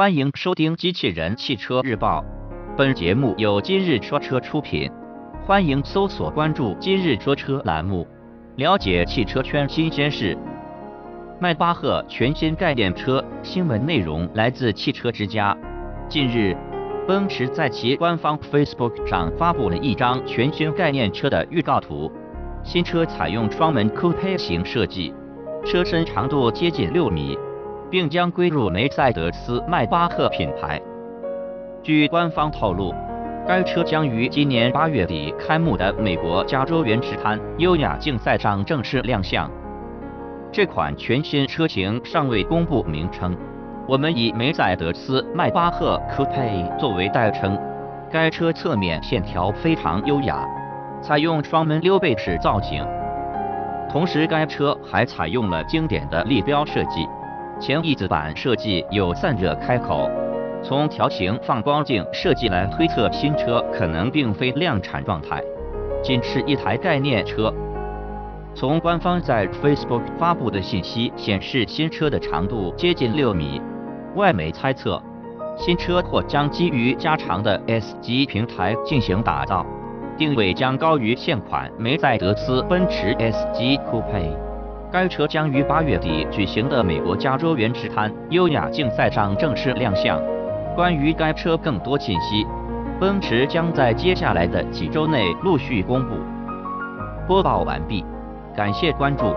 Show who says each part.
Speaker 1: 欢迎收听《机器人汽车日报》，本节目由今日说车出品。欢迎搜索关注“今日说车”栏目，了解汽车圈新鲜事。迈巴赫全新概念车新闻内容来自汽车之家。近日，奔驰在其官方 Facebook 上发布了一张全新概念车的预告图。新车采用双门 Coupe 型设计，车身长度接近六米。并将归入梅赛德斯迈巴赫品牌。据官方透露，该车将于今年八月底开幕的美国加州原驰滩优雅竞赛上正式亮相。这款全新车型尚未公布名称，我们以梅赛德斯迈巴赫 Coupe 作为代称。该车侧面线条非常优雅，采用双门溜背式造型，同时该车还采用了经典的立标设计。前翼子板设计有散热开口，从条形放光镜设计来推测，新车可能并非量产状态，仅是一台概念车。从官方在 Facebook 发布的信息显示，新车的长度接近六米。外媒猜测，新车或将基于加长的 S 级平台进行打造，定位将高于现款梅赛德斯奔驰 S 级 Coupe。该车将于八月底举行的美国加州原驰滩优雅竞赛上正式亮相。关于该车更多信息，奔驰将在接下来的几周内陆续公布。播报完毕，感谢关注。